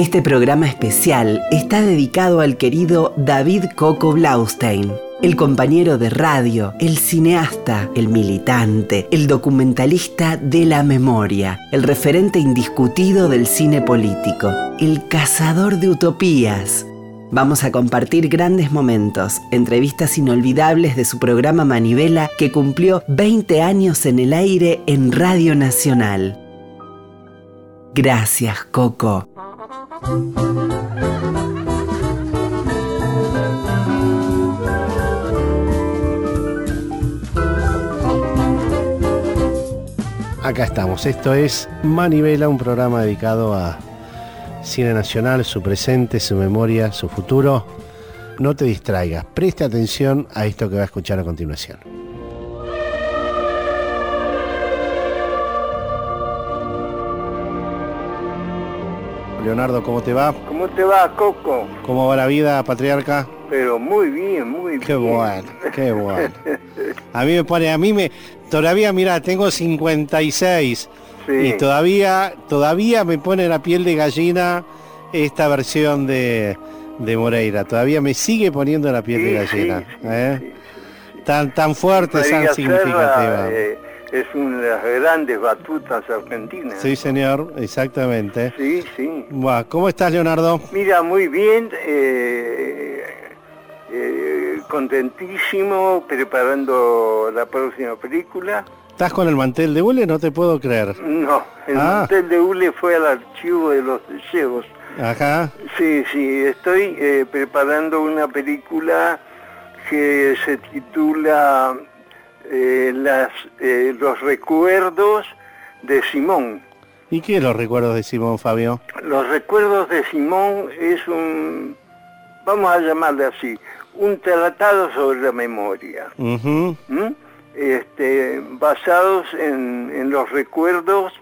Este programa especial está dedicado al querido David Coco Blaustein, el compañero de radio, el cineasta, el militante, el documentalista de la memoria, el referente indiscutido del cine político, el cazador de utopías. Vamos a compartir grandes momentos, entrevistas inolvidables de su programa Manivela que cumplió 20 años en el aire en Radio Nacional. Gracias, Coco. Acá estamos, esto es Manivela, un programa dedicado a cine nacional, su presente, su memoria, su futuro. No te distraigas, preste atención a esto que va a escuchar a continuación. Leonardo, ¿cómo te va? ¿Cómo te va, Coco? ¿Cómo va la vida, patriarca? Pero muy bien, muy bien. Qué bueno, qué bueno. A mí me pone, a mí me, todavía, mira, tengo 56 Sí. y todavía, todavía me pone la piel de gallina esta versión de, de Moreira. Todavía me sigue poniendo la piel Sí, de gallina. sí, ¿eh? Tan, tan fuerte, tan significativa. eh, es una de las grandes batutas argentinas. Sí, señor, exactamente. sí. sí. Buah, ¿Cómo estás, Leonardo? Mira, muy bien. eh, eh, contentísimo preparando la próxima película. ¿Estás con el mantel de hule? No te puedo creer. No, el Ah. hotel de Ule fue al archivo de los deseos. Ajá. Sí, sí, estoy eh, preparando una película que se titula eh, las, eh, Los recuerdos de Simón. ¿Y qué los recuerdos de Simón Fabio? Los recuerdos de Simón es un, vamos a llamarle así, un tratado sobre la memoria, Ujú. ¿m? este, basados en, en los recuerdos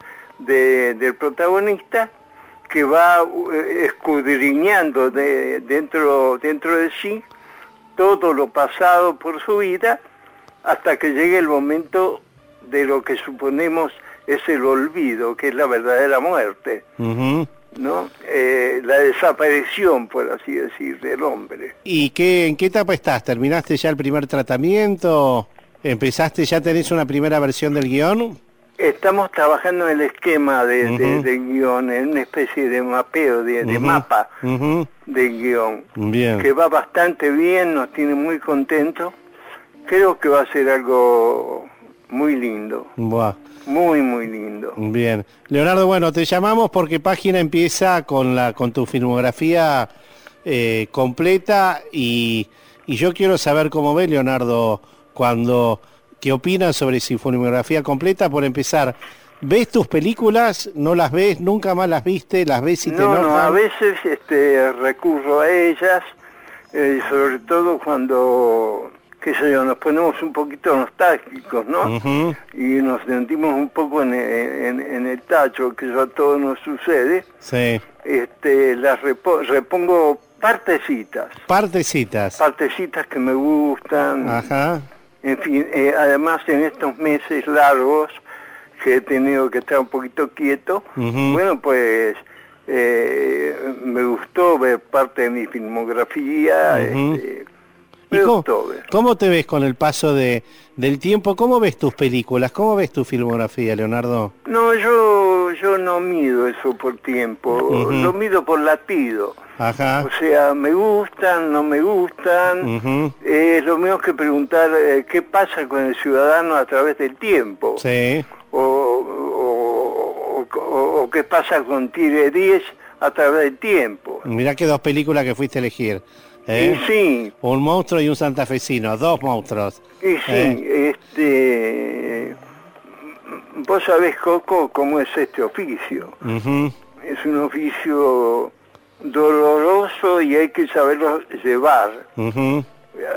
de- del protagonista que va eh, escudriñando de- dentro, dentro de sí todo lo pasado por su vida hasta que llegue el momento de lo que suponemos es el olvido, que es la verdadera muerte. ¿no? Eh, la desaparición, por así decir, del hombre. ¿Y qué, en qué etapa estás? ¿Terminaste ya el primer tratamiento? ¿Empezaste, ya tenés una primera versión del guion? Estamos trabajando en el esquema de, de- del guion, en una especie de mapeo, de, de mapa del guion, Bien. que va bastante bien, nos tiene muy contentos. Creo que va a ser algo muy lindo, Buah. muy, muy lindo. Bien. Leonardo, bueno, te llamamos porque Página empieza con, la, con tu filmografía eh, completa y, y yo quiero saber cómo ve Leonardo cuando, qué opinas sobre su filmografía completa. Por empezar, ¿ves tus películas? ¿No las ves? ¿Nunca más las viste? ¿Las ves y te No, no, enojan? a veces este, recurro a ellas, eh, sobre todo cuando, qué sé yo, nos ponemos un poquito nostálgicos, ¿no? Y nos sentimos un poco en, en- en el tacho, que eso a todos nos sucede. Sí. Este, las repo- repongo partecitas, Partecitas. partecitas que me gustan. Ajá. En fin, eh, además en estos meses largos que he tenido que estar un poquito quieto, bueno, pues eh, me gustó ver parte de mi filmografía, este, ¿Y me cómo, gustó ver. cómo te ves con el paso de, del tiempo? ¿Cómo ves tus películas? ¿Cómo ves tu filmografía, Leonardo? No, yo, yo no mido eso por tiempo, lo mido por latido. Ajá. O sea, me gustan, no me gustan. Ujú. Es lo mismo que preguntar eh, qué pasa con el ciudadano a través del tiempo. Sí. o, o- o- o- o qué pasa con Tire 10 a través del tiempo. Mirá que dos películas que fuiste a elegir. ¿Eh? Y sí, Un monstruo y un santafesino, dos monstruos. y sí, ¿eh? este, vos sabés, Coco, cómo es este oficio. Es un oficio doloroso y hay que saberlo llevar.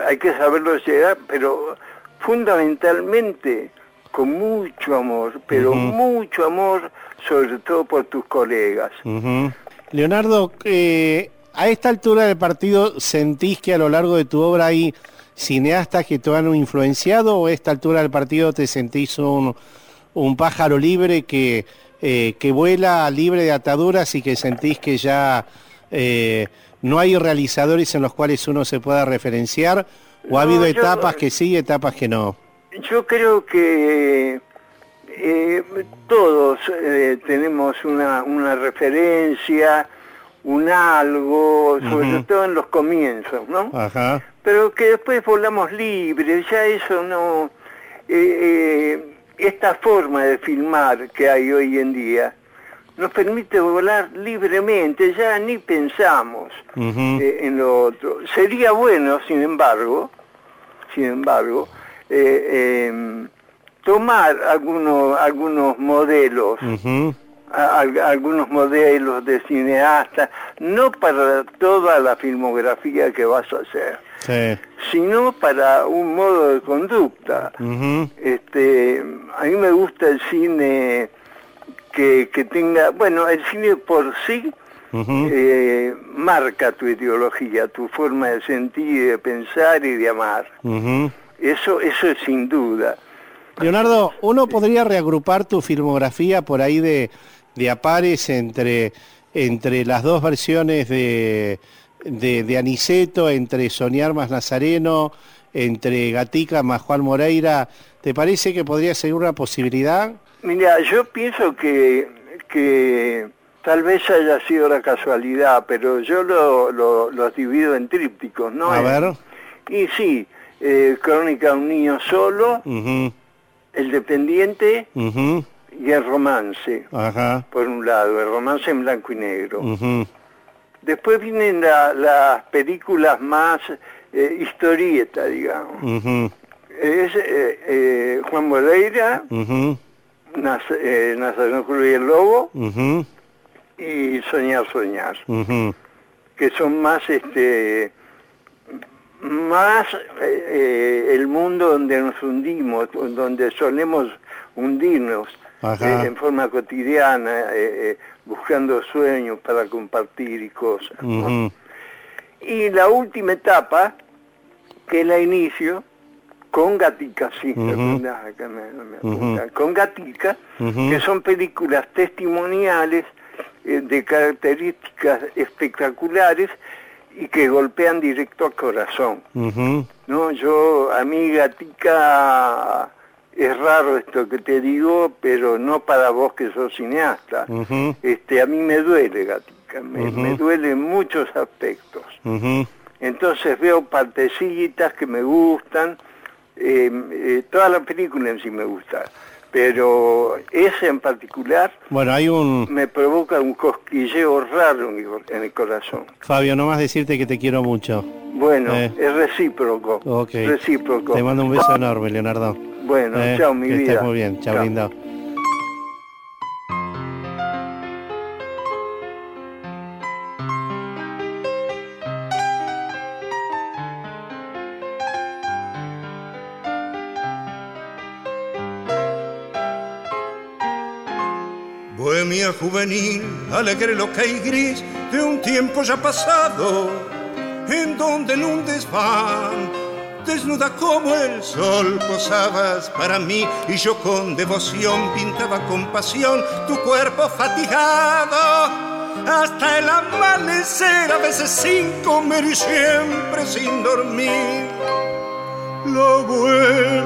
Hay que saberlo llevar, pero fundamentalmente con mucho amor, pero mucho amor, sobre todo por tus colegas. Leonardo, eh, a esta altura del partido, ¿sentís que a lo largo de tu obra hay cineastas que te han influenciado o a esta altura del partido te sentís un, un pájaro libre que eh, que vuela libre de ataduras y que sentís que ya eh, no hay realizadores en los cuales uno se pueda referenciar? ¿O ha habido etapas que sí y etapas que no? Yo creo que eh, todos tenemos una, una referencia, un algo, sobre todo en los comienzos, ¿no? Ajá. Pero que después volamos libres, ya eso no... esta forma de filmar que hay hoy en día nos permite volar libremente, ya ni pensamos eh, en lo otro. Sería bueno, sin embargo, sin embargo, eh, em, tomar algunos, algunos modelos, algunos modelos de cineasta, no para toda la filmografía que vas a hacer, sino para un modo de conducta. este, a mí me gusta el cine que, tenga, bueno, el cine por sí eh, marca tu ideología, tu forma de sentir, de pensar y de amar. Eso, eso es sin duda. Leonardo, uno podría reagrupar tu filmografía por ahí de, de apares entre, entre las dos versiones de, de, de, Aniceto, entre Soñar más Nazareno, entre Gatica más Juan Moreira. ¿Te parece que podría ser una posibilidad? Mira, yo pienso que, que tal vez haya sido la casualidad, pero yo lo, los divido en trípticos, ¿no? A ver. Y sí, eh, Crónica de un niño solo, El dependiente y el romance, Ajá. por un lado, el romance en blanco y negro. Después vienen las películas más eh, historietas, digamos. Es eh, eh, Juan Moreira, eh, Nazareno Cruz y el Lobo y Soñar, Soñar, que son más este más eh, eh, el mundo donde nos hundimos, donde solemos hundirnos en forma cotidiana, buscando sueños para compartir y cosas. Y la última etapa, que la inicio, con Gatica, sí, con Gatica, que son películas testimoniales eh, de características espectaculares y que golpean directo al corazón. No, yo, a mí Gatica, es raro esto que te digo, pero no para vos que sos cineasta. este, a mí me duele Gatica, me, me duele en muchos aspectos. Entonces veo partecitas que me gustan, eh, eh, toda la película en sí me gusta, pero ese en particular bueno, hay un... me provoca un cosquilleo raro en el corazón. Fabio, nomás decirte que te quiero mucho. Bueno, eh. es recíproco. Recíproco. Te mando un beso enorme, Leonardo. Bueno, chao, mi que vida. Estés muy bien, chao, lindo. Bohemia juvenil, alegre, loca y gris de un tiempo ya pasado, en donde en un desván, desnuda como el sol, posabas para mí y yo con devoción pintaba con pasión tu cuerpo fatigado. Hasta el amanecer, a veces sin comer y siempre sin dormir. La bohemia,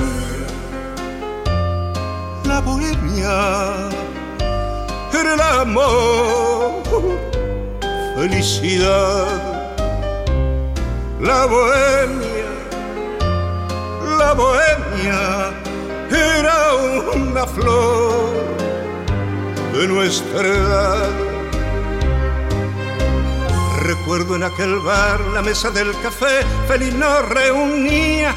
la bohemia el amor, felicidad, la bohemia, la bohemia era una flor de nuestra edad. Recuerdo en aquel bar la mesa del café, feliz nos reunía,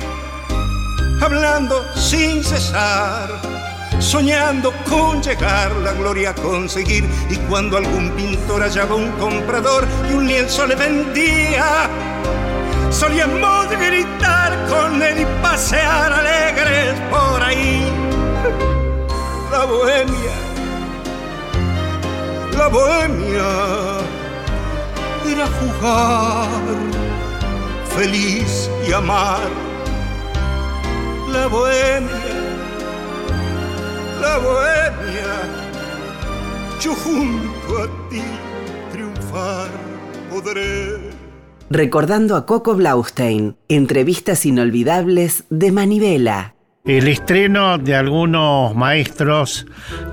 hablando sin cesar soñando con llegar la gloria a conseguir. Y cuando algún pintor hallaba un comprador y un lienzo le vendía, solíamos gritar con él y pasear alegres por ahí. La bohemia, la bohemia era jugar, feliz y amar. La bohemia la bohemia yo junto a ti triunfar podré. Recordando a Coco Blaustein, entrevistas inolvidables de Manivela. El estreno de algunos maestros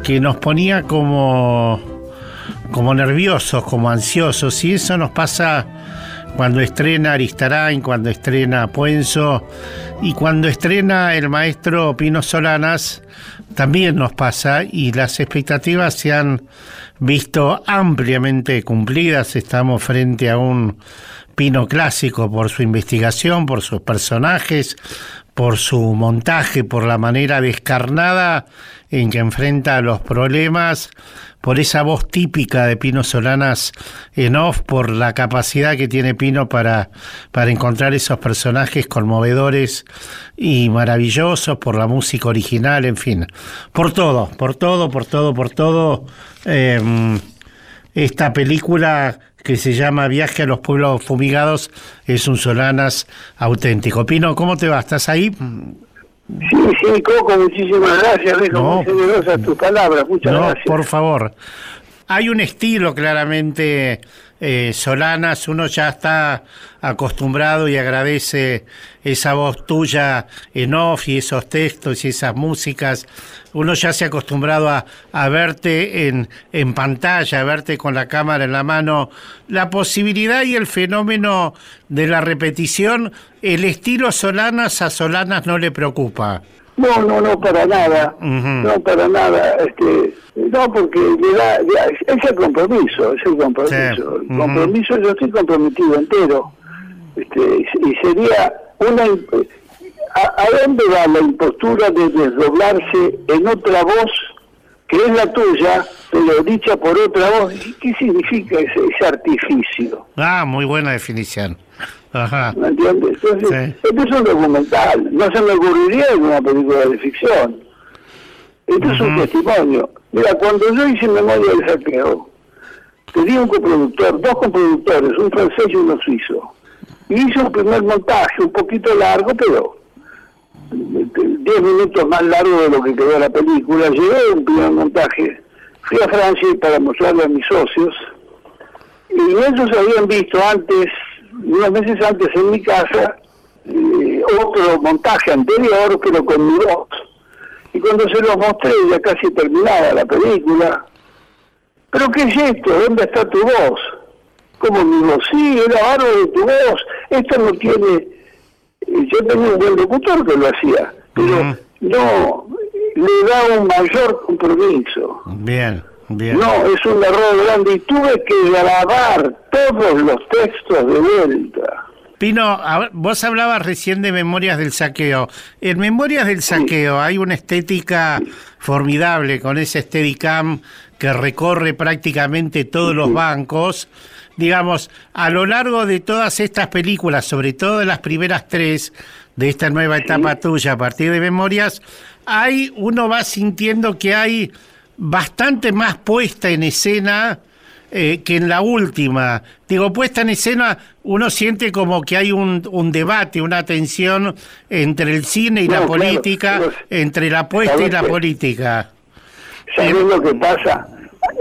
que nos ponía como, como nerviosos, como ansiosos, y eso nos pasa cuando estrena Aristarain, cuando estrena Puenzo y cuando estrena el maestro Pino Solanas, también nos pasa y las expectativas se han visto ampliamente cumplidas. Estamos frente a un Pino clásico por su investigación, por sus personajes, por su montaje, por la manera descarnada en que enfrenta los problemas, por esa voz típica de Pino Solanas en off, por la capacidad que tiene Pino para, para encontrar esos personajes conmovedores y maravillosos, por la música original, en fin, por todo, por todo, por todo, por todo. Em, esta película que se llama Viaje a los Pueblos Fumigados es un Solanas auténtico. Pino, ¿cómo te va? ¿Estás ahí? Sí, sí, Coco, muchísimas gracias, Dejo no, muy generosas tus palabras, muchas no, gracias. por favor. Hay un estilo claramente eh, Solanas, uno ya está acostumbrado y agradece esa voz tuya en off y esos textos y esas músicas. Uno ya se ha acostumbrado a, a verte en, en pantalla, a verte con la cámara en la mano. La posibilidad y el fenómeno de la repetición, el estilo Solanas a Solanas no le preocupa. No, no, no, para nada. No, para nada. Este, no, porque le da, es el compromiso, es el compromiso. El compromiso, yo estoy comprometido entero. Este, y sería una. ¿A, ¿A dónde va la impostura de desdoblarse en otra voz que es la tuya, pero dicha por otra voz? ¿Qué significa ese, ese artificio? Ah, muy buena definición. Ajá. ¿Me entiendes? Entonces, este es un documental, no se me ocurriría en una película de ficción. Esto es un testimonio. Mira, cuando yo hice Memoria del Saqueo, tenía un coproductor, dos coproductores, un francés y uno suizo. Y hice un primer montaje, un poquito largo, pero diez minutos más largo de lo que quedó la película. Llegué un primer montaje, fui a Francia para mostrarle a mis socios, y ellos habían visto antes unos meses antes en mi casa eh, otro montaje anterior, pero con mi voz. Y cuando se los mostré, ya casi terminaba la película. ¿Pero qué es esto? ¿Dónde está tu voz? Como mi voz, sí, era barro de tu voz. Esto no tiene... Yo tenía un buen locutor que lo hacía, pero no, le da un mayor compromiso. Bien. No, es un error grande y tuve que grabar todos los textos de vuelta. Pino, vos hablabas recién de Memorias del Saqueo. En Memorias del Saqueo hay una estética formidable con ese Steadicam que recorre prácticamente todos los bancos. Digamos, a lo largo de todas estas películas, sobre todo de las primeras tres de esta nueva etapa tuya a partir de Memorias, hay uno va sintiendo que hay bastante más puesta en escena eh, que en la última. Digo, puesta en escena, uno siente como que hay un, un debate, una tensión entre el cine y la política, entre la puesta y la política. ¿Sabes lo que pasa?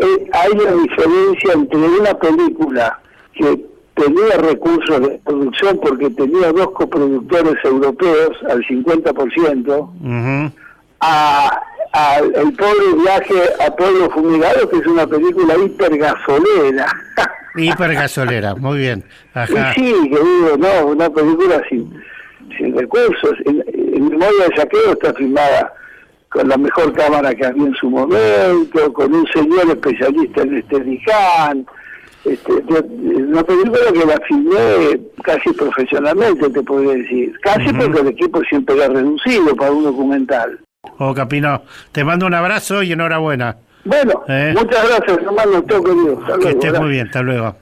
Eh, hay una diferencia entre una película que tenía recursos de producción porque tenía dos coproductores europeos al 50%, a el pobre viaje a Pueblo Fumigado, que es una película hipergasolera. Hipergasolera, muy bien. Ajá. Sí, que digo, no, una película sin, sin recursos. En, Memoria de Saqueo está filmada con la mejor cámara que había en su momento, con un señor especialista en Steadicam. Este, una película que la filmé casi profesionalmente, te podría decir. Casi porque el equipo siempre era reducido para un documental. Oh, Capino, te mando un abrazo y enhorabuena. Bueno, ¿Eh? muchas gracias, hermano, todo querido. Hasta que estés muy bien, hasta luego.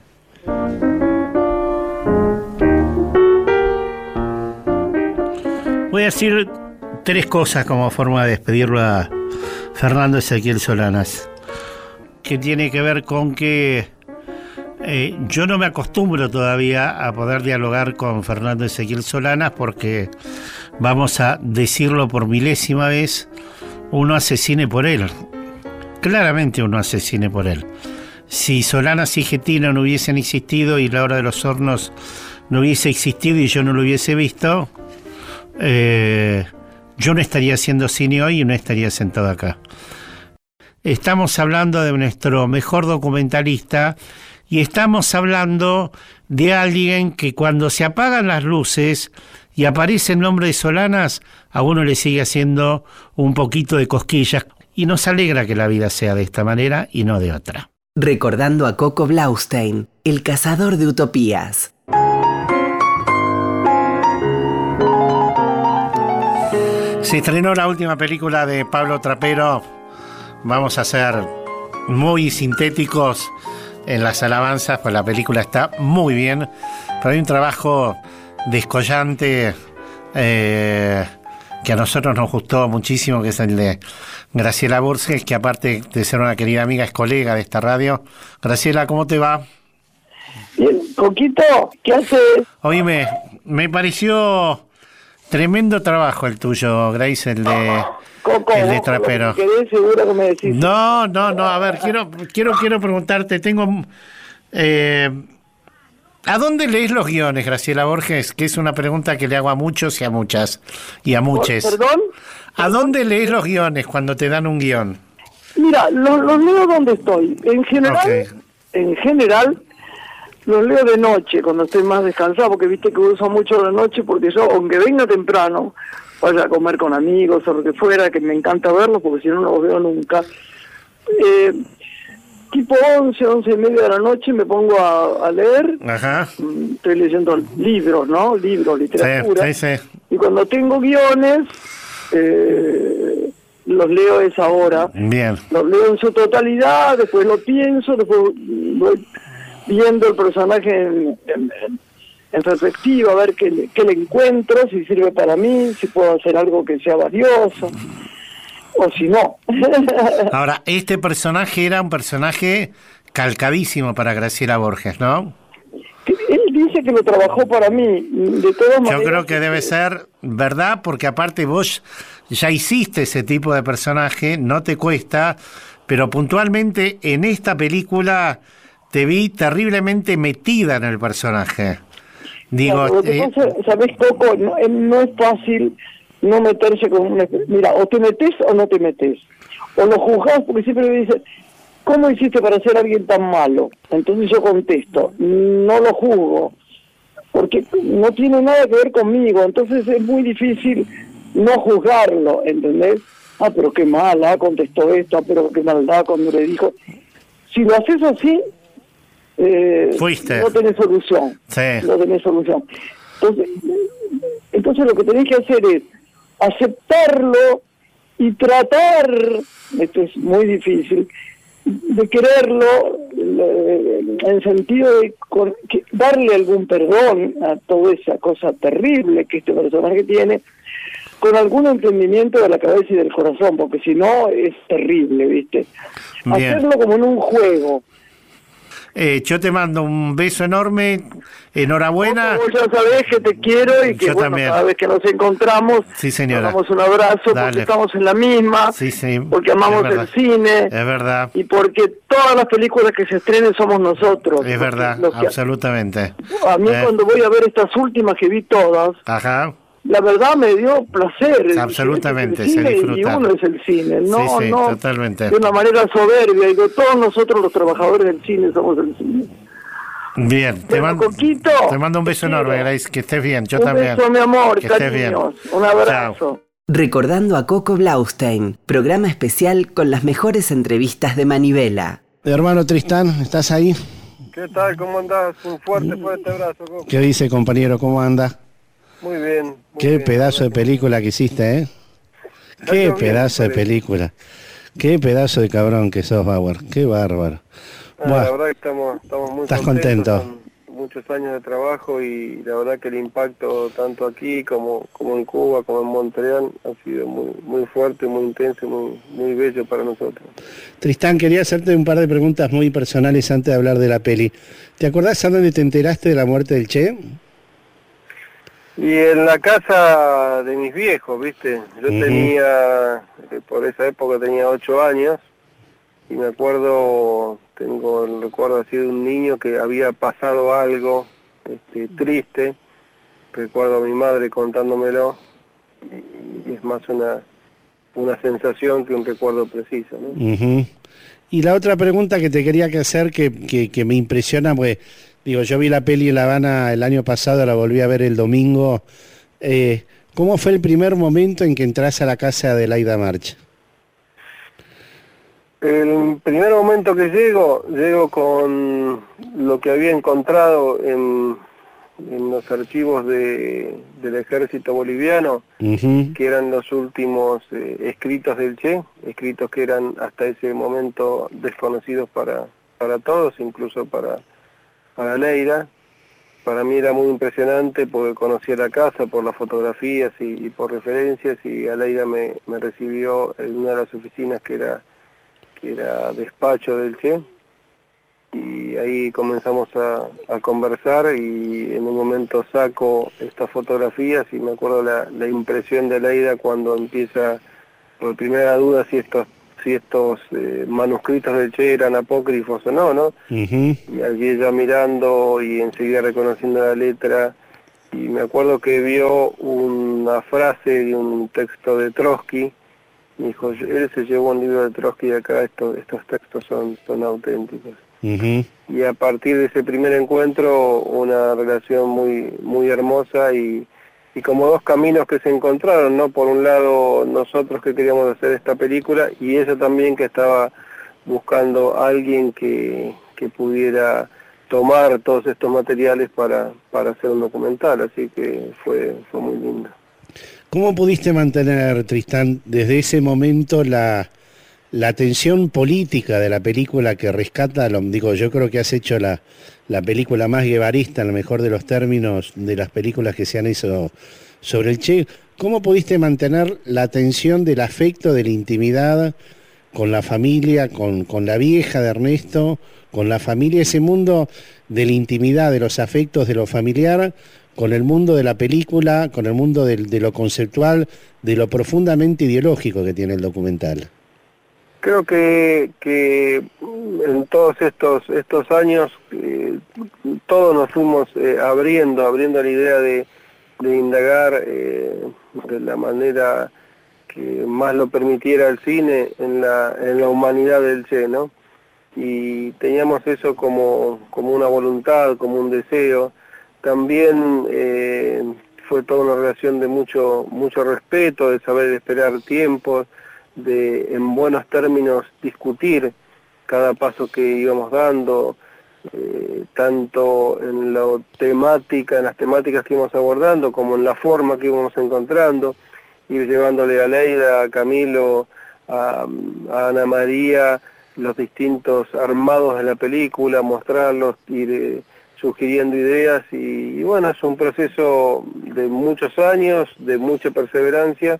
Voy a decir tres cosas como forma de despedirlo a Fernando Ezequiel Solanas, que tiene que ver con que eh, yo no me acostumbro todavía a poder dialogar con Fernando Ezequiel Solanas porque vamos a decirlo por milésima vez, uno hace cine por él. claramente uno hace cine por él. Si Solanas y Getino no hubiesen existido y la hora de los hornos no hubiese existido y yo no lo hubiese visto, eh, yo no estaría haciendo cine hoy y no estaría sentado acá. Estamos hablando de nuestro mejor documentalista y estamos hablando de alguien que cuando se apagan las luces y aparece el nombre de Solanas, a uno le sigue haciendo un poquito de cosquillas y nos alegra que la vida sea de esta manera y no de otra. Recordando a Coco Blaustein, el cazador de utopías. Se estrenó la última película de Pablo Trapero. Vamos a ser muy sintéticos en las alabanzas, pues la película está muy bien. Pero hay un trabajo descollante eh, que a nosotros nos gustó muchísimo, que es el de Graciela Burges, que aparte de ser una querida amiga, es colega de esta radio. Graciela, ¿cómo te va? Bien, Coquito, ¿qué haces? Oíme, me pareció tremendo trabajo el tuyo, Grace, el de, el de trapero. No, no, no, a ver, quiero, quiero, quiero preguntarte, tengo... Eh, ¿A dónde lees los guiones, Graciela Borges? Que es una pregunta que le hago a muchos y a muchas. Y a muchos. ¿Perdón? ¿A dónde lees los guiones cuando te dan un guion? Mira, los, leo donde estoy. En general, en general, los leo de noche, cuando estoy más descansado, porque viste que uso mucho la noche, porque yo, aunque venga temprano, vaya a comer con amigos o lo que fuera, que me encanta verlos, porque si no, no los veo nunca. Eh, tipo 11, 11 y media de la noche me pongo a, leer. Ajá. Mm, estoy leyendo libros, ¿no? Libros, literatura. Sí, sí, Y cuando tengo guiones, eh, los leo esa hora. Bien. Los leo en su totalidad, después lo pienso, después voy viendo el personaje en, en, perspectiva, a ver qué, qué le encuentro, si sirve para mí, si puedo hacer algo que sea valioso o si no. Ahora, este personaje era un personaje calcadísimo para Graciela Borges, ¿no? Él dice que lo trabajó para mí, de todas maneras. Yo creo que debe ser verdad, porque aparte vos ya hiciste ese tipo de personaje, no te cuesta, pero puntualmente en esta película te vi terriblemente metida en el personaje. Digo, eh, sabes poco, no, no es fácil no meterse con una... Mira, o te metes o no te metes. O lo juzgas porque siempre me dicen, ¿cómo hiciste para ser alguien tan malo? Entonces yo contesto, no lo juzgo, porque no tiene nada que ver conmigo, entonces es muy difícil no juzgarlo, ¿entendés? Ah, pero qué mala, contestó esto, ah, pero qué maldad cuando le dijo... Si lo haces así, eh, no tenés solución. Sí. No tenés solución. Entonces, entonces lo que tenés que hacer es aceptarlo y tratar, esto es muy difícil, de quererlo en el sentido de darle algún perdón a toda esa cosa terrible que este personaje tiene, con algún entendimiento de la cabeza y del corazón, porque si no es terrible, ¿viste? Hacerlo como en un juego, eh, yo te mando un beso enorme, enhorabuena. Vos ya sabés que te quiero y que bueno, cada vez que nos encontramos, sí, señora. damos un abrazo porque estamos en la misma, sí, sí, porque amamos el cine, es verdad. y porque todas las películas que se estrenen somos nosotros. Es verdad, absolutamente. A mí eh. cuando voy a ver estas últimas que vi todas, Ajá la verdad me dio placer. Absolutamente, se disfruta. Y uno es el cine, no, sí, sí, no totalmente. de una manera soberbia. Digo, todos nosotros los trabajadores del cine somos el cine. Bien, te, mando, te mando un beso enorme, Grace, que estés bien, yo también. Un beso, mi amor, que estés bien. un abrazo. Recordando a Coco Blaustein, programa especial con las mejores entrevistas de Manivela. Hermano Tristán, ¿estás ahí? ¿Qué tal? ¿Cómo andás? Un fuerte, fuerte abrazo, Coco. ¿Qué dice, compañero? ¿Cómo anda? Muy bien. Qué pedazo de película que hiciste, ¿eh? Qué pedazo de película. Qué pedazo de cabrón que sos, Bauer. Qué bárbaro. Ah, la verdad que estamos, estamos muy ¿Estás contento? Muchos años de trabajo y la verdad que el impacto tanto aquí como, como en Cuba, como en Montreal, ha sido muy, muy fuerte, muy intenso, muy, muy bello para nosotros. Tristán, quería hacerte un par de preguntas muy personales antes de hablar de la peli. ¿Te acordás a dónde te enteraste de la muerte del Che? Y en la casa de mis viejos, ¿viste? Yo tenía, eh, por esa época tenía ocho años, y me acuerdo, tengo el recuerdo así de un niño que había pasado algo este, triste, recuerdo a mi madre contándomelo, y es más una, una sensación que un recuerdo preciso. Y la otra pregunta que te quería que hacer, que, que, me impresiona, pues, digo, yo vi la peli en La Habana el año pasado, la volví a ver el domingo. Eh, ¿Cómo fue el primer momento en que entras a la casa de Laida March? El primer momento que llego, llego con lo que había encontrado en, los archivos del ejército boliviano, que eran los últimos eh, escritos del Che, escritos que eran hasta ese momento desconocidos para, para todos, incluso para, para Leira. Para mí era muy impresionante porque conocía la casa por las fotografías y, por referencias y Aleida me, me recibió en una de las oficinas que era era despacho del Che, y ahí comenzamos a, conversar y en un momento saco estas fotografías y me acuerdo la, impresión de Leida cuando empieza, por primera duda, si estos si estos eh, manuscritos del Che eran apócrifos o no, ¿no? Y allí ella mirando y enseguida reconociendo la letra y me acuerdo que vio una frase de un texto de Trotsky dijo, él se llevó un libro de Trotsky y acá estos, estos textos son, son auténticos. Y a partir de ese primer encuentro, una relación muy, muy hermosa y, y como dos caminos que se encontraron, ¿no? Por un lado, nosotros que queríamos hacer esta película y ella también que estaba buscando a alguien que, que pudiera tomar todos estos materiales para, para hacer un documental, así que fue, fue muy lindo. ¿Cómo pudiste mantener, Tristán, desde ese momento la, la tensión política de la película que rescata, lo, digo, yo creo que has hecho la, la película más guevarista, en lo mejor de los términos, de las películas que se han hecho sobre el Che. ¿Cómo pudiste mantener la tensión del afecto, de la intimidad con la familia, con, con la vieja de Ernesto, con la familia, ese mundo de la intimidad, de los afectos, de lo familiar, con el mundo de la película, con el mundo de, lo conceptual, de lo profundamente ideológico que tiene el documental. Creo que, que en todos estos estos años eh, todos nos fuimos eh, abriendo, abriendo la idea de, indagar eh, de la manera que más lo permitiera el cine en la, en la humanidad del Che, ¿no? Y teníamos eso como, como una voluntad, como un deseo, también fue toda una relación de mucho, mucho respeto, de saber esperar tiempos, de en buenos términos discutir cada paso que íbamos dando, eh, tanto en la temática, en las temáticas que íbamos abordando, como en la forma que íbamos encontrando, ir llevándole a Leida, a Camilo, a, Ana María, los distintos armados de la película, mostrarlos, ir eh, sugiriendo ideas y, bueno, es un proceso de muchos años, de mucha perseverancia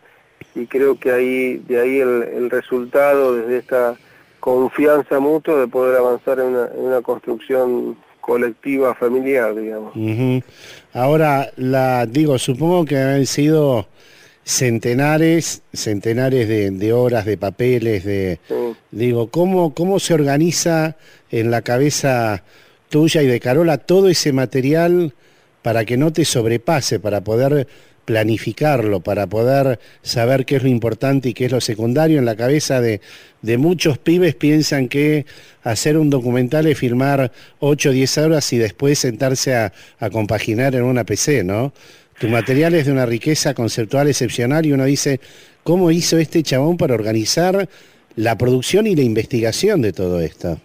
y creo que ahí de ahí el, resultado desde esta confianza mutua de poder avanzar en una, construcción colectiva familiar, digamos. Ahora, la digo, supongo que han sido centenares, centenares de, horas, de papeles, de digo, ¿cómo, cómo se organiza en la cabeza tuya y de Carola todo ese material para que no te sobrepase, para poder planificarlo, para poder saber qué es lo importante y qué es lo secundario. En la cabeza de, muchos pibes piensan que hacer un documental es filmar 8 o 10 horas y después sentarse a, a compaginar en una PC, ¿no? Tu material es de una riqueza conceptual excepcional y uno dice, ¿cómo hizo este chabón para organizar la producción y la investigación de todo esto?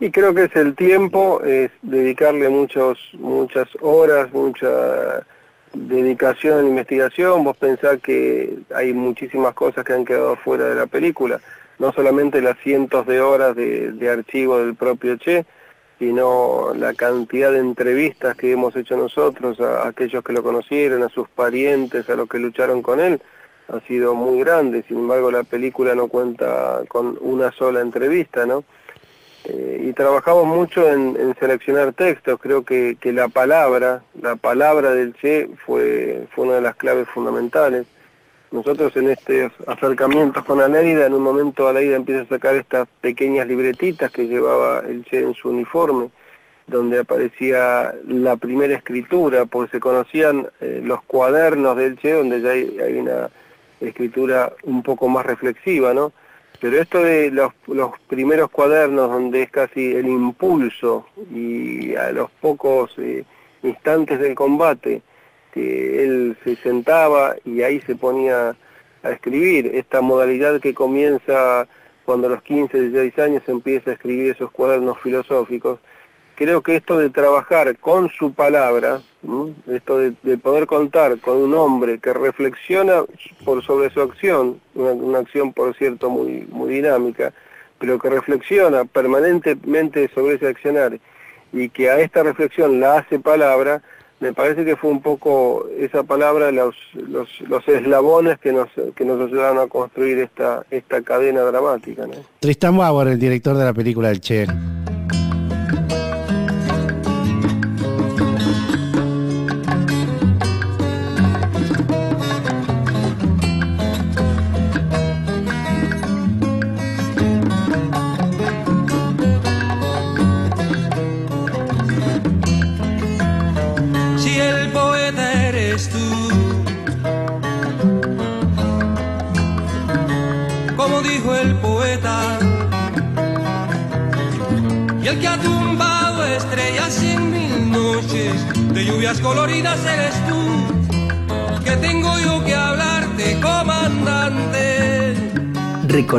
Y creo que es el tiempo, es dedicarle muchos, muchas horas, mucha dedicación a la investigación. Vos pensás que hay muchísimas cosas que han quedado fuera de la película, no solamente las cientos de horas de, archivo del propio Che, sino la cantidad de entrevistas que hemos hecho nosotros a, a aquellos que lo conocieron, a sus parientes, a los que lucharon con él, ha sido muy grande. Sin embargo, la película no cuenta con una sola entrevista, ¿no? Eh, y trabajamos mucho en, seleccionar textos, creo que, la palabra, la palabra del Che fue, fue una de las claves fundamentales. Nosotros en este acercamiento con Aleida, en un momento Aleida empieza a sacar estas pequeñas libretitas que llevaba el Che en su uniforme, donde aparecía la primera escritura, porque se conocían eh, los cuadernos del Che, donde ya hay, una escritura un poco más reflexiva, ¿no? Pero esto de los, primeros cuadernos, donde es casi el impulso y a los pocos eh, instantes del combate, que él se sentaba y ahí se ponía a escribir, esta modalidad que comienza cuando a los 15, 16 años empieza a escribir esos cuadernos filosóficos, creo que esto de trabajar con su palabra, esto de, poder contar con un hombre que reflexiona por sobre su acción, una, acción por cierto muy, dinámica, pero que reflexiona permanentemente sobre ese accionar y que a esta reflexión la hace palabra, me parece que fue un poco esa palabra los, los, eslabones que nos, que nos ayudaron a construir esta, esta cadena dramática. ¿no? Tristan Bauer, el director de la película El Che.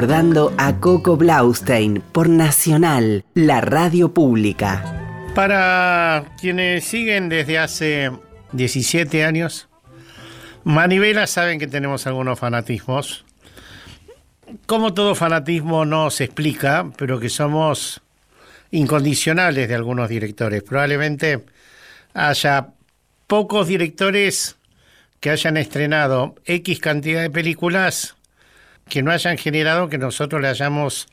Recordando a Coco Blaustein por Nacional, la radio pública. Para quienes siguen desde hace 17 años, Manivela saben que tenemos algunos fanatismos. Como todo fanatismo no se explica, pero que somos incondicionales de algunos directores. Probablemente haya pocos directores que hayan estrenado X cantidad de películas que no hayan generado que nosotros le hayamos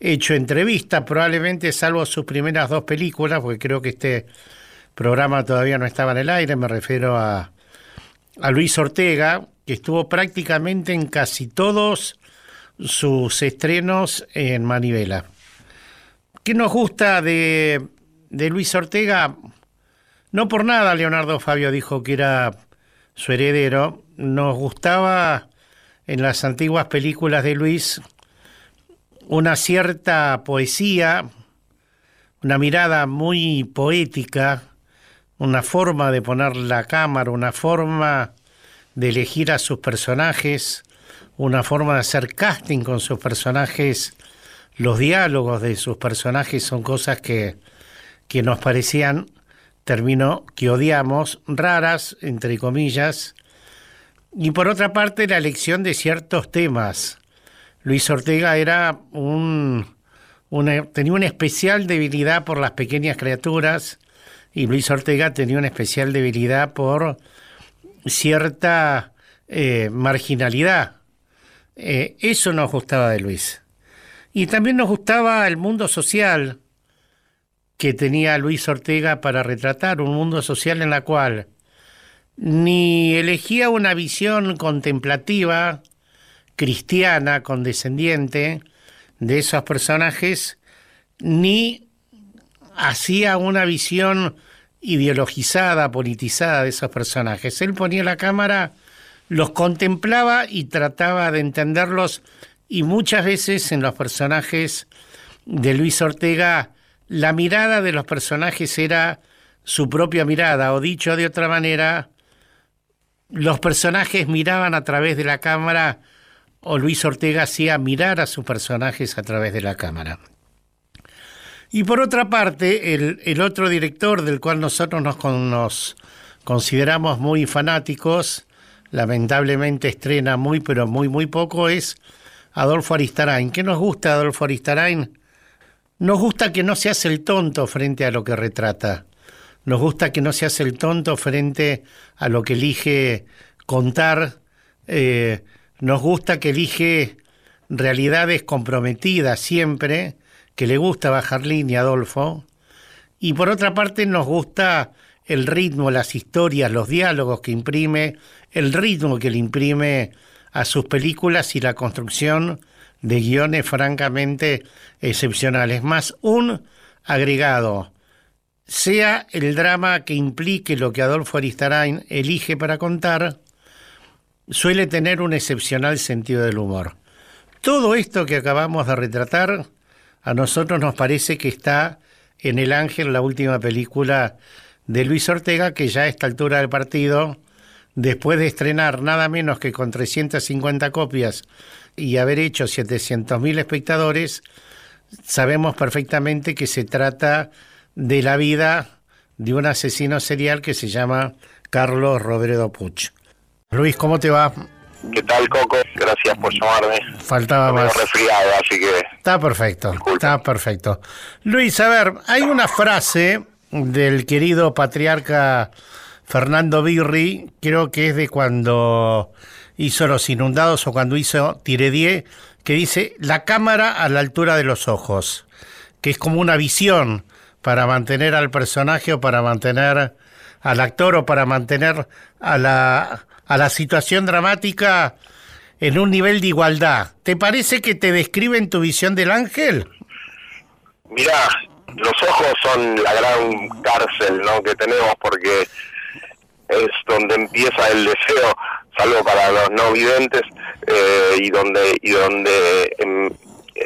hecho entrevistas, probablemente salvo sus primeras dos películas, porque creo que este programa todavía no estaba en el aire, me refiero a, a Luis Ortega, que estuvo prácticamente en casi todos sus estrenos en Manivela. ¿Qué nos gusta de, Luis Ortega? No por nada Leonardo Fabio dijo que era su heredero. Nos gustaba en las antiguas películas de Luis una cierta poesía, una mirada muy poética, una forma de poner la cámara, una forma de elegir a sus personajes, una forma de hacer casting con sus personajes. Los diálogos de sus personajes son cosas que, que nos parecían, terminó, que odiamos, raras, entre comillas, y por otra parte la elección de ciertos temas. Luis Ortega tenía una especial debilidad por las pequeñas criaturas y Luis Ortega tenía una especial debilidad por cierta eh, marginalidad. Eh, eso nos gustaba de Luis. Y también nos gustaba el mundo social que tenía Luis Ortega para retratar, un mundo social en la cual ni elegía una visión contemplativa, cristiana, condescendiente de esos personajes, ni hacía una visión ideologizada, politizada de esos personajes. Él ponía la cámara, los contemplaba y trataba de entenderlos y muchas veces en los personajes de Luis Ortega, la mirada de los personajes era su propia mirada, o dicho de otra manera, los personajes miraban a través de la cámara o Luis Ortega hacía mirar a sus personajes a través de la cámara. Y por otra parte, el, otro director del cual nosotros nos, nos consideramos muy fanáticos, lamentablemente estrena muy, pero muy, muy poco, es Adolfo Aristarain. ¿Qué nos gusta Adolfo Aristarain? Nos gusta que no se hace el tonto frente a lo que retrata. Nos gusta que no se hace el tonto frente a lo que elige contar. Eh, nos gusta que elige realidades comprometidas siempre, que le gusta bajar línea, Adolfo. Y por otra parte nos gusta el ritmo, las historias, los diálogos que imprime, el ritmo que le imprime a sus películas y la construcción de guiones francamente excepcionales. Más un agregado, sea el drama que implique lo que Adolfo Aristarain elige para contar, suele tener un excepcional sentido del humor. Todo esto que acabamos de retratar, a nosotros nos parece que está en El Ángel, la última película de Luis Ortega, que ya a esta altura del partido, después de estrenar nada menos que con 350 copias y haber hecho 700.000 espectadores, sabemos perfectamente que se trata de la vida de un asesino serial que se llama Carlos Robredo Puch. Luis, ¿cómo te va? ¿Qué tal, Coco? Gracias por llamarme. Faltaba más. resfriado, así que... Está perfecto, está perfecto. Luis, a ver, hay una frase del querido patriarca Fernando Birri, creo que es de cuando hizo Los Inundados o cuando hizo Tiredier, que dice la cámara a la altura de los ojos, que es como una visión para mantener al personaje o para mantener al actor o para mantener a la, a la situación dramática en un nivel de igualdad. ¿Te parece que te describen tu visión del ángel? Mira, los ojos son la gran cárcel ¿no? que tenemos porque es donde empieza el deseo, salvo para los no videntes, eh, y donde y donde em,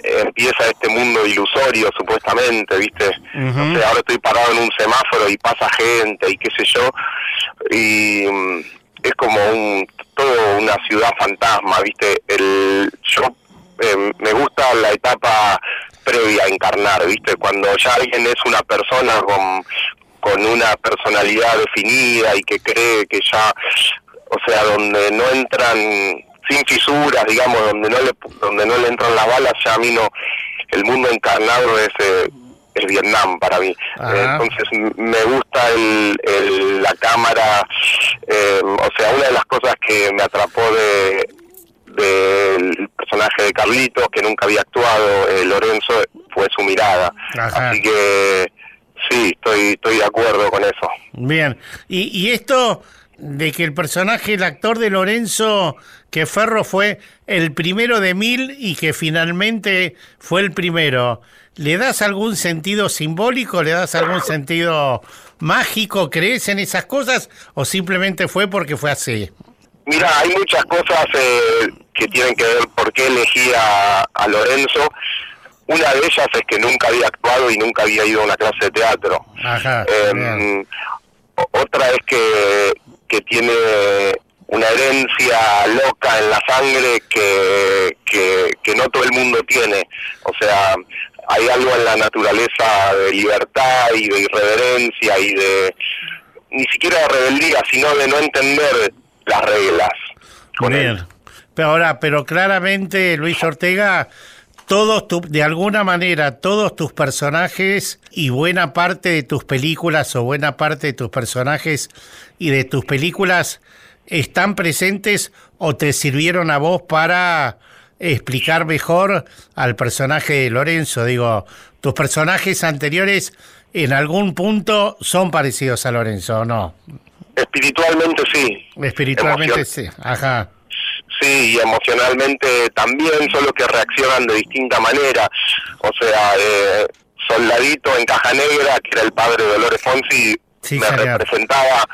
empieza este mundo ilusorio supuestamente, ¿viste? ahora estoy parado en un semáforo y pasa gente y qué sé yo, y mm, es como un todo una ciudad fantasma, ¿viste? El yo em, me gusta la etapa previa a encarnar, ¿viste? Cuando ya alguien es una persona con, con una personalidad definida y que cree que ya, o sea, donde no entran sin fisuras, digamos, donde no le donde no le entran las balas, ya a mí no el mundo encarnado es eh, es Vietnam para mí. Entonces me gusta el, la cámara, eh, o sea, una de las cosas que me atrapó de del personaje de Carlitos, que nunca había actuado, eh, Lorenzo, fue su mirada. Así que sí, estoy, estoy de acuerdo con eso. Bien, y, y esto de que el personaje, el actor de Lorenzo, que Ferro fue el primero de mil y que finalmente fue el primero, ¿le das algún sentido simbólico? ¿Le das algún sentido mágico? ¿Crees en esas cosas? ¿O simplemente fue porque fue así? Mira, hay muchas cosas eh, que tienen que ver por qué elegí a, Lorenzo. Una de ellas es que nunca había actuado y nunca había ido a una clase de teatro. Em, otra es que, que tiene una herencia loca en la sangre que, que, no todo el mundo tiene. O sea, hay algo en la naturaleza de libertad y de irreverencia y de ni siquiera de rebeldía, sino de no entender las reglas. Bien. Pero ahora, pero claramente Luis Ortega, todos tu, de alguna manera, todos tus personajes y buena parte de tus películas o buena parte de tus personajes y de tus películas están presentes o te sirvieron a vos para explicar mejor al personaje de Lorenzo. Digo, tus personajes anteriores en algún punto son parecidos a Lorenzo, ¿o no? Espiritualmente sí. Espiritualmente sí, ajá. Sí, y emocionalmente también, solo que reaccionan de distinta manera. O sea, eh, Soldadito en Caja Negra, que era el padre de Dolores Fonsi, me representaba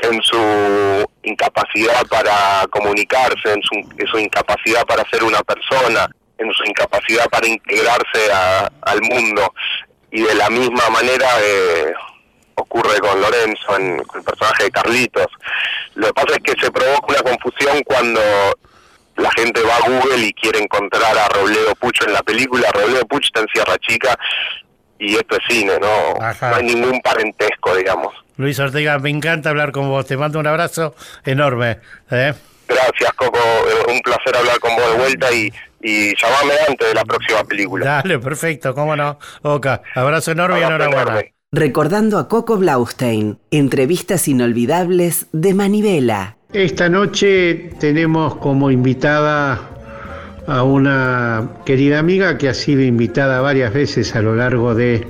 en su incapacidad para comunicarse, en su, en su, incapacidad para ser una persona, en su incapacidad para integrarse al mundo. Y de la misma manera... Eh, ocurre con Lorenzo, en, el personaje de Carlitos. Lo que pasa es que se provoca una confusión cuando la gente va a Google y quiere encontrar a Robledo Pucho en la película. Robledo Pucho está en Sierra Chica y esto es cine, ¿no? No hay ningún parentesco, digamos. Luis Ortega, me encanta hablar con vos. Te mando un abrazo enorme. ¿eh? Gracias, Coco. Un placer hablar con vos de vuelta y, y llamame antes de la próxima película. Dale, perfecto, cómo no. Oca, abrazo enorme y enhorabuena recordando a Coco Blaustein, entrevistas inolvidables de Manivela. Esta noche tenemos como invitada a una querida amiga que ha sido invitada varias veces a lo largo de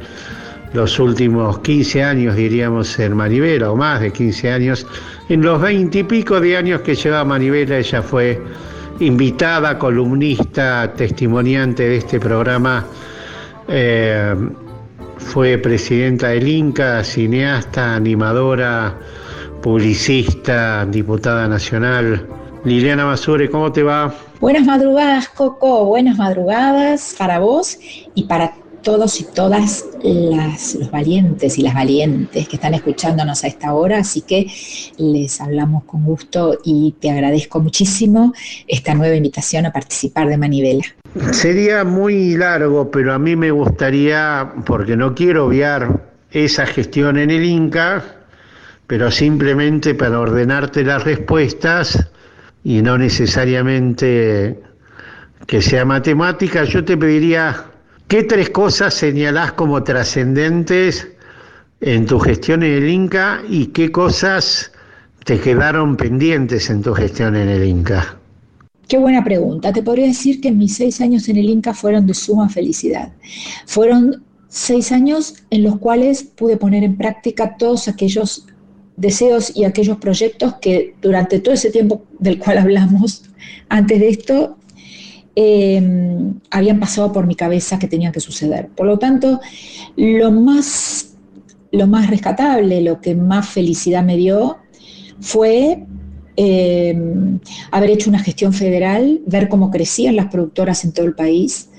los últimos 15 años, diríamos, en Manivela, o más de 15 años. En los 20 y pico de años que lleva Manivela, ella fue invitada, columnista, testimoniante de este programa. Eh, fue presidenta del Inca, cineasta, animadora, publicista, diputada nacional. Liliana Masure, ¿cómo te va? Buenas madrugadas, Coco, buenas madrugadas para vos y para todos y todas las, los valientes y las valientes que están escuchándonos a esta hora, así que les hablamos con gusto y te agradezco muchísimo esta nueva invitación a participar de Manivela. Sería muy largo, pero a mí me gustaría, porque no quiero obviar esa gestión en el Inca, pero simplemente para ordenarte las respuestas y no necesariamente que sea matemática, yo te pediría ¿Qué tres cosas señalás como trascendentes en tu gestión en el Inca y qué cosas te quedaron pendientes en tu gestión en el Inca? Qué buena pregunta. Te podría decir que mis seis años en el Inca fueron de suma felicidad. Fueron seis años en los cuales pude poner en práctica todos aquellos deseos y aquellos proyectos que durante todo ese tiempo del cual hablamos antes de esto Em, habían pasado por mi cabeza que tenían que suceder. Por lo tanto, lo más, lo más rescatable, lo que más felicidad me dio fue em, haber hecho una gestión federal, ver cómo crecían las productoras en todo el país,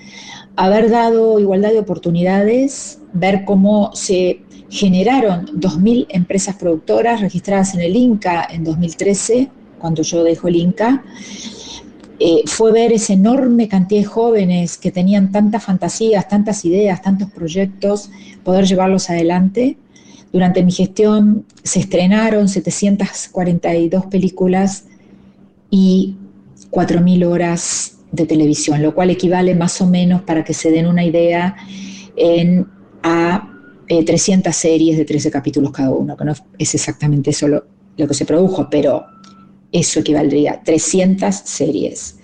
haber dado igualdad de oportunidades, ver cómo se generaron 2.000 empresas productoras registradas en el INCA en 2013, cuando yo dejo el INCA, eh, fue ver esa enorme cantidad de jóvenes que tenían tantas fantasías, tantas ideas, tantos proyectos, poder llevarlos adelante. Durante mi gestión se estrenaron 742 películas y 4.000 horas de televisión, lo cual equivale más o menos, para que se den una idea, en, a 300 eh, series de 13 capítulos cada uno, que no es exactamente eso lo, que se produjo, pero eso equivaldría a 300 series.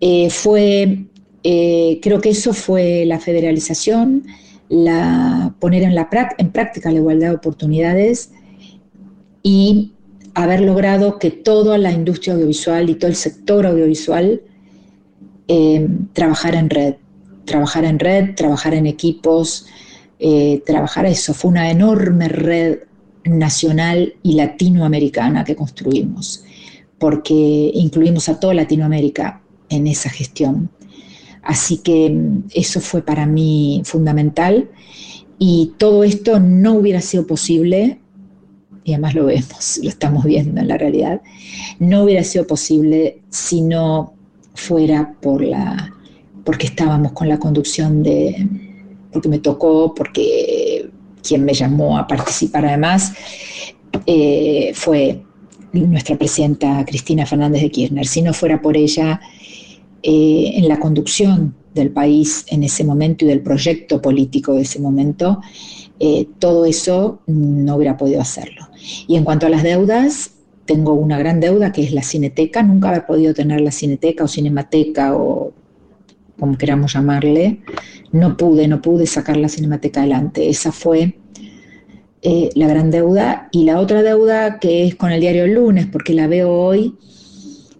Eh, fue, eh, creo que eso fue la federalización, la, poner en, la, práctica la igualdad de oportunidades y haber logrado que toda la industria audiovisual y todo el sector audiovisual eh, trabajara en red, trabajara en red, trabajara en equipos, eh, trabajara eso. Fue una enorme red nacional y latinoamericana que construimos, porque incluimos a toda Latinoamérica en esa gestión. Así que mm, eso fue para mí fundamental y todo esto no hubiera sido posible, y además lo vemos, lo estamos viendo en la realidad, no hubiera sido posible si no fuera por la, porque estábamos con la conducción de, porque me tocó, porque quien me llamó a participar además eh, fue nuestra presidenta Cristina Fernández de Kirchner. Si no fuera por ella eh, en la conducción del país en ese momento y del proyecto político de ese momento, eh, todo eso no hubiera podido hacerlo. Y en cuanto a las deudas, tengo una gran deuda que es la cineteca, nunca haber podido tener la cineteca o cinemateca o como queramos llamarle, no pude, no pude sacar la cinemateca adelante. Esa fue eh, la gran deuda. Y la otra deuda que es con el diario lunes, porque la veo hoy,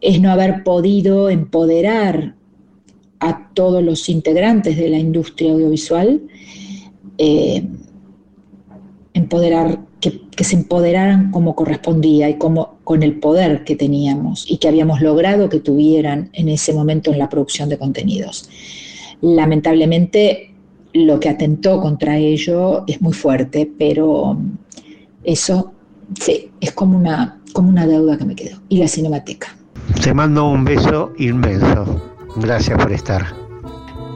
es no haber podido empoderar a todos los integrantes de la industria audiovisual, eh, empoderar, que, se empoderaran como correspondía y como, con el poder que teníamos y que habíamos logrado que tuvieran en ese momento en la producción de contenidos. Lamentablemente lo que atentó contra ello es muy fuerte, pero eso sí, es como una, como una deuda que me quedó. Y la cinemateca. Te mando un beso inmenso. Gracias por estar.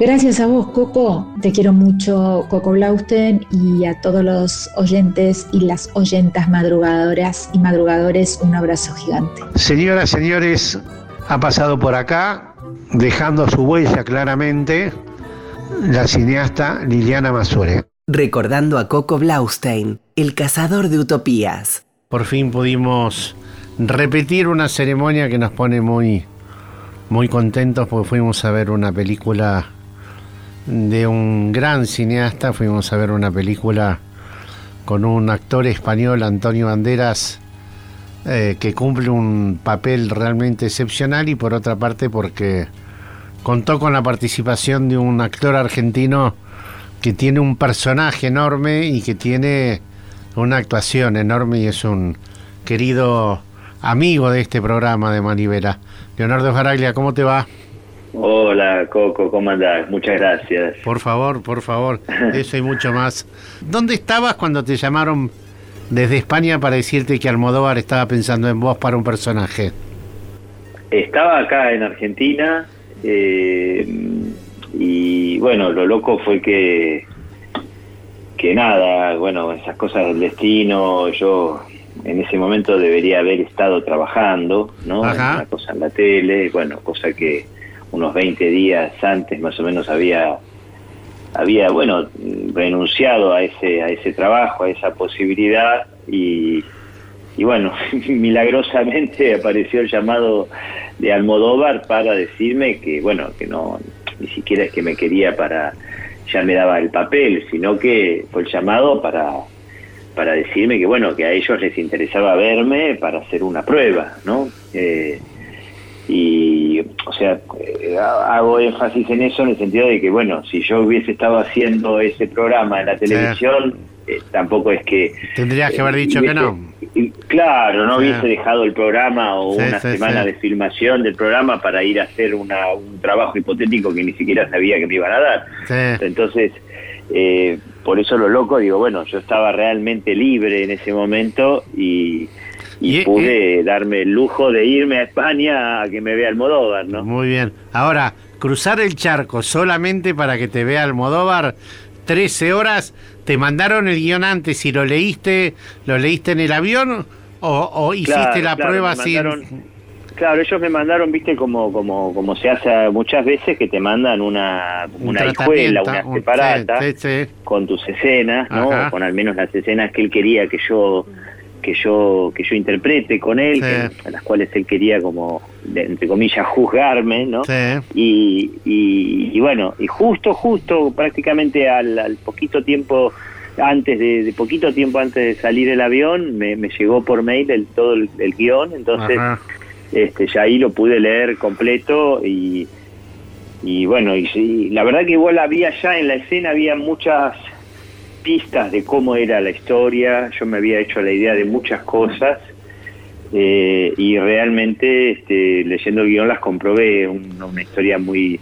Gracias a vos, Coco. Te quiero mucho, Coco Blausten, y a todos los oyentes y las oyentas madrugadoras y madrugadores, un abrazo gigante. Señoras, señores, ha pasado por acá, dejando su huella claramente, la cineasta Liliana Masure. Recordando a Coco Blaustein, el cazador de utopías. Por fin pudimos repetir una ceremonia que nos pone muy, muy contentos porque fuimos a ver una película de un gran cineasta, fuimos a ver una película con un actor español, Antonio Banderas, eh, que cumple un papel realmente excepcional y por otra parte porque contó con la participación de un actor argentino que tiene un personaje enorme y que tiene una actuación enorme y es un querido amigo de este programa de Manivera. Leonardo Jaraglia, ¿cómo te va? Hola, Coco, ¿cómo andás? Muchas gracias. Por favor, por favor, eso y mucho más. ¿Dónde estabas cuando te llamaron desde España para decirte que Almodóvar estaba pensando en vos para un personaje? Estaba acá en Argentina eh, y bueno, lo loco fue que que nada, bueno, esas cosas del destino, yo en ese momento debería haber estado trabajando, ¿no? Una cosa en la tele, bueno, cosa que unos 20 días antes más o menos había había bueno renunciado a ese a ese trabajo a esa posibilidad y, y bueno milagrosamente apareció el llamado de Almodóvar para decirme que bueno que no ni siquiera es que me quería para ya me daba el papel sino que fue el llamado para para decirme que bueno que a ellos les interesaba verme para hacer una prueba no eh, y o sea eh, hago énfasis en eso en el sentido de que bueno si yo hubiese estado haciendo ese programa en la televisión eh, tampoco es que tendrías que haber eh, dicho que no. claro no hubiese dejado el programa o una semana de filmación del programa para ir a hacer una, un trabajo hipotético que ni siquiera sabía que me iban a dar. Entonces por eso lo loco digo bueno yo estaba realmente libre en ese momento y y, pude darme el lujo de irme a España a que me vea Almodóvar, ¿no? Muy bien. Ahora, cruzar el charco solamente para que te vea Almodóvar, 13 horas, ¿te mandaron el guion antes y lo leíste, lo leíste en el avión o, hiciste la prueba así? Claro, ellos me mandaron, viste, como como como se hace muchas veces, que te mandan una, una escuela, una separata, con tus escenas, ¿no? Con al menos las escenas que él quería que yo que yo que yo interprete con él, a las cuales él quería como entre comillas juzgarme, ¿no? Y, y, bueno, y justo justo prácticamente al, poquito tiempo antes de, poquito tiempo antes de salir el avión me, llegó por mail el, todo el, guion, entonces este ya ahí lo pude leer completo y y bueno, y, la verdad que igual había ya en la escena había muchas pistas de cómo era la historia, yo me había hecho la idea de muchas cosas eh, y realmente este, leyendo el guion las comprobé, una historia muy...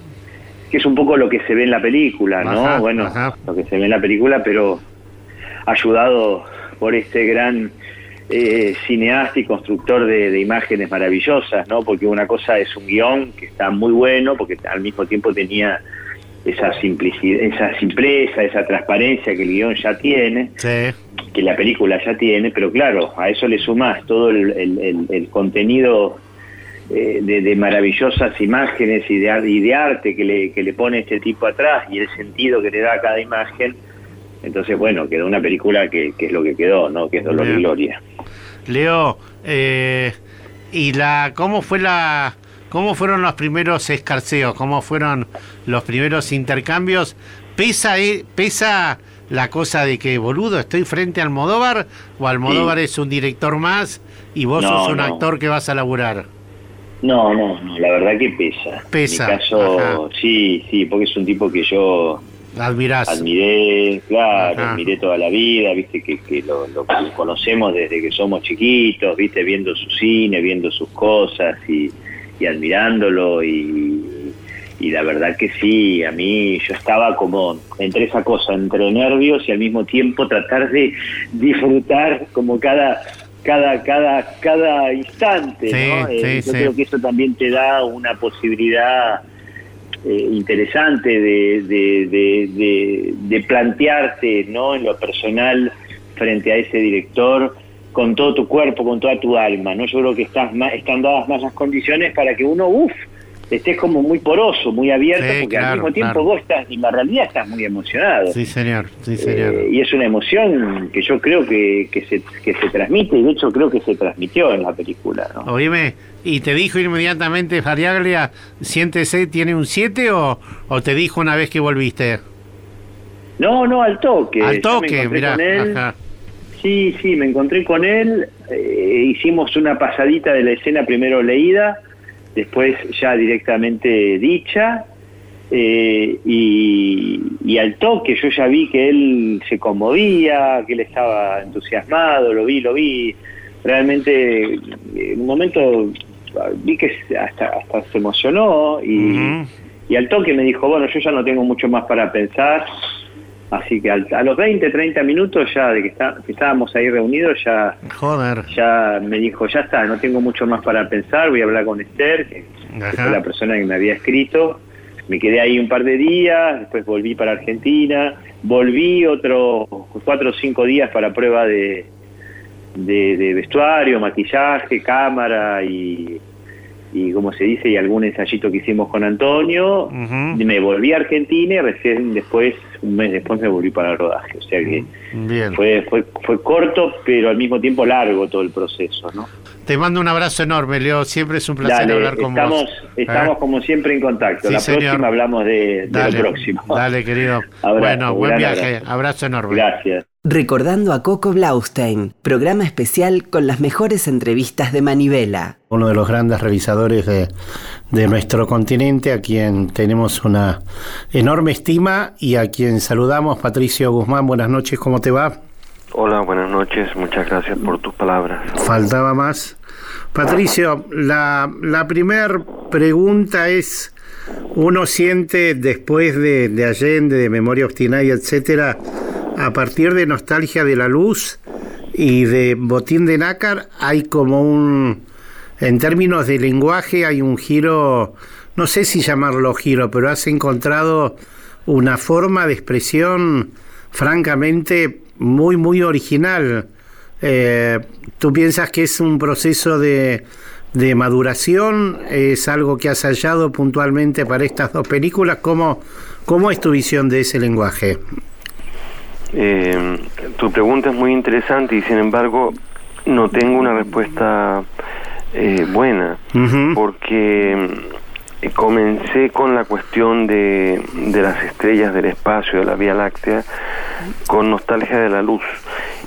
que es un poco lo que se ve en la película, ¿no? bueno, lo que se ve en la película, pero ayudado por este gran eh, cineasta y constructor de, de, imágenes maravillosas, ¿no? Porque una cosa es un guion que está muy bueno, porque al mismo tiempo tenía esa simplicidad, esa simpleza, esa transparencia que el guion ya tiene, que la película ya tiene, pero claro, a eso le sumas todo el, contenido eh, de, maravillosas imágenes y de, y de arte que le, que le pone este tipo atrás y el sentido que le da a cada imagen. Entonces, bueno, quedó una película que, es lo que quedó, ¿no? Que es Dolor y Gloria. Leo, eh, ¿y la cómo fue la ¿Cómo fueron los primeros escarceos? ¿Cómo fueron los primeros intercambios? ¿Pesa, eh, pesa la cosa de que, boludo, estoy frente a Almodóvar o Almodóvar es un director más y vos sos un actor que vas a laburar? No, no, no, la verdad que pesa. Pesa. En mi caso, sí, sí, porque es un tipo que yo Admirás. Admiré, claro, admiré toda la vida, viste que, que lo, lo, conocemos desde que somos chiquitos, viste, viendo su cine, viendo sus cosas y, y admirándolo y, la verdad que sí, a mí yo estaba como entre esa cosa, entre nervios y al mismo tiempo tratar de disfrutar como cada cada cada cada instante, ¿no? Eh, yo creo que eso también te da una posibilidad eh, interesante de, de, de, plantearte, ¿no? En lo personal frente a ese director con todo tu cuerpo, con toda tu alma, ¿no? Yo creo que estás más, están dadas más las condiciones para que uno, uff, estés como muy poroso, muy abierto, porque al mismo tiempo vos estás, en la realidad estás muy emocionado. Sí, señor, sí, señor. Eh, y es una emoción que yo creo que, que, se, que se transmite, y de hecho creo que se transmitió en la película, ¿no? Oíme, ¿y te dijo inmediatamente Fariaglia, siéntese, tiene un 7 o, o te dijo una vez que volviste? No, no, al toque. Al toque, mirá, Sí, sí, me encontré con él, eh, hicimos una pasadita de la escena primero leída, después ya directamente dicha, eh, y, al toque yo ya vi que él se conmovía, que él estaba entusiasmado, lo vi, lo vi, realmente en un momento vi que hasta, hasta se emocionó y, y al toque me dijo, bueno, yo ya no tengo mucho más para pensar, Así que a los 20, 30 minutos ya de que, está, estábamos ahí reunidos, ya, ya me dijo, ya está, no tengo mucho más para pensar, voy a hablar con Esther, que, fue la persona que me había escrito. Me quedé ahí un par de días, después volví para Argentina, volví otros cuatro o cinco días para prueba de, de vestuario, maquillaje, cámara y, y como se dice, y algún ensayito que hicimos con Antonio, me volví a Argentina y recién después, un mes después me volví para el rodaje, o sea que Fue, fue, fue corto, pero al mismo tiempo largo todo el proceso, ¿no? Te mando un abrazo enorme, Leo. Siempre es un placer hablar con estamos, vos. Estamos ¿Eh? como siempre en contacto. la próxima hablamos de, de lo próximo. Dale, querido. bueno, buen viaje. Abrazo. enorme. Gracias. Recordando a Coco Blaustein, programa especial con las mejores entrevistas de Manivela. Uno de los grandes realizadores de, de nuestro continente, a quien tenemos una enorme estima y a quien saludamos. Patricio Guzmán, buenas noches, ¿cómo te va? Hola, buenas noches, muchas gracias por tus palabras. Faltaba más. Patricio, la, la primera pregunta es, uno siente después de, de Allende, de Memoria Obstinada, etcétera, a partir de Nostalgia de la Luz y de Botín de Nácar, hay como un, en términos de lenguaje, hay un giro, no sé si llamarlo giro, pero has encontrado una forma de expresión francamente muy, muy original. Eh, ¿Tú piensas que es un proceso de, de, maduración? ¿Es algo que has hallado puntualmente para estas dos películas? ¿Cómo, cómo es tu visión de ese lenguaje? Eh, tu pregunta es muy interesante y sin embargo no tengo una respuesta eh, buena porque comencé con la cuestión de, de, las estrellas del espacio, de la Vía Láctea, con nostalgia de la luz.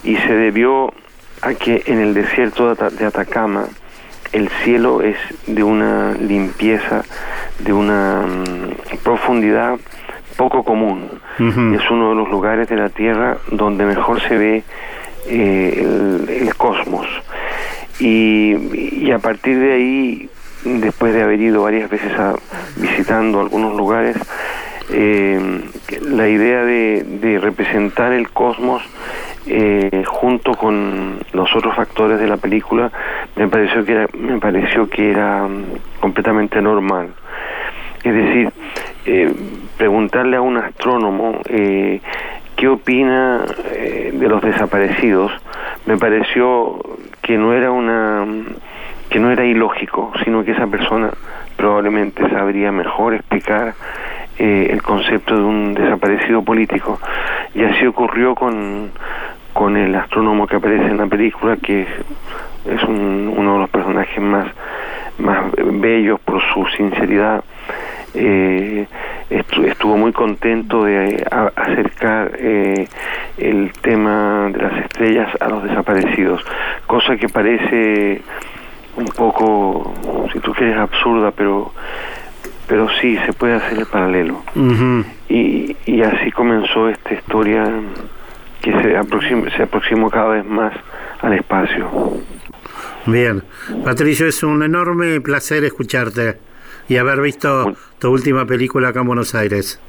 Y se debió a que en el desierto de Atacama el cielo es de una limpieza, de una mm, profundidad poco común. Es uno de los lugares de la Tierra donde mejor se ve eh, el, cosmos. Y, y a partir de ahí después de haber ido varias veces a, visitando algunos lugares, eh, la idea de, representar el cosmos eh, junto con los otros factores de la película me pareció que era, me pareció que era mm, completamente normal. Es decir, eh, preguntarle a un astrónomo qué opina de los desaparecidos me pareció que no era una que no era ilógico, sino que esa persona probablemente sabría mejor explicar eh, el concepto de un desaparecido político. Y así ocurrió con, con el astrónomo que aparece en la película, que es uno de los personajes más, más bellos por su sinceridad. Eh, estuvo muy contento de acercar eh, el tema de las estrellas a los desaparecidos, cosa que parece un poco, si tú quieres, absurda, pero pero sí se puede hacer el paralelo. y, y así comenzó esta historia que se aproxima, se aproximó cada vez más al espacio. Bien, Patricio, es un enorme placer escucharte y haber visto tu última película acá en Buenos Aires.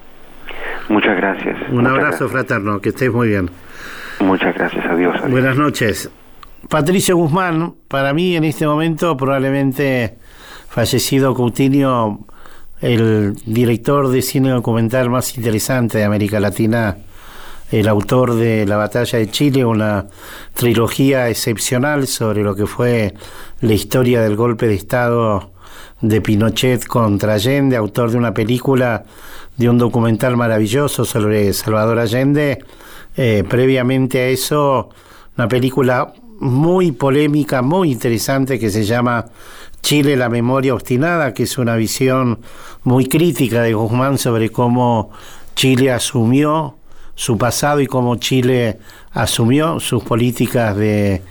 Muchas gracias. Un abrazo fraterno, que estés muy bien. Muchas gracias, adiós. adiós. Buenas noches. Patricio Guzmán, para mí en este momento probablemente fallecido Coutinho, el director de cine documental más interesante de América Latina, el autor de La batalla de Chile, una trilogía excepcional sobre lo que fue la historia del golpe de Estado de Pinochet contra Allende, autor de una película, de un documental maravilloso sobre Salvador Allende. Eh, previamente a eso, una película muy polémica, muy interesante que se llama Chile, la memoria obstinada, que es una visión muy crítica de Guzmán sobre cómo Chile asumió su pasado y cómo Chile asumió sus políticas de,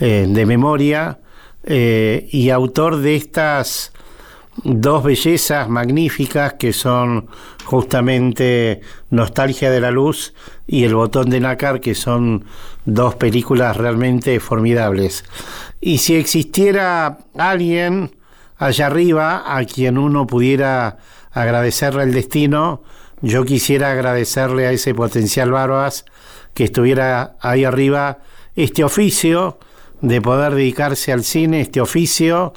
eh, memoria eh, y autor de estas dos bellezas magníficas que son justamente Nostalgia de la Luz y El Botón de Nácar, que son dos películas realmente formidables. Y si existiera alguien allá arriba a quien uno pudiera agradecerle el destino, yo quisiera agradecerle a ese potencial Barbas que estuviera ahí arriba este oficio de poder dedicarse al cine, este oficio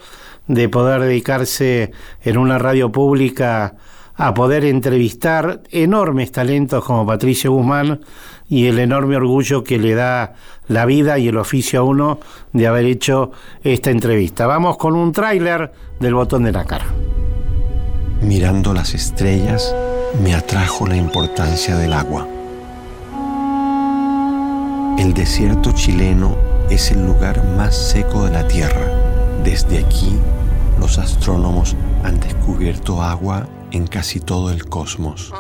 de poder dedicarse en una radio pública a poder entrevistar enormes talentos como Patricio Guzmán y el enorme orgullo que le da la vida y el oficio a uno de haber hecho esta entrevista. Vamos con un tráiler del botón de la cara. Mirando las estrellas, me atrajo la importancia del agua. El desierto chileno es el lugar más seco de la Tierra. Desde aquí, los astrónomos han descubierto agua en casi todo el cosmos.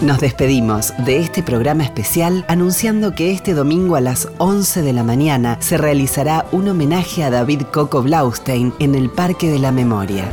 Nos despedimos de este programa especial anunciando que este domingo a las 11 de la mañana se realizará un homenaje a David Coco Blaustein en el Parque de la Memoria.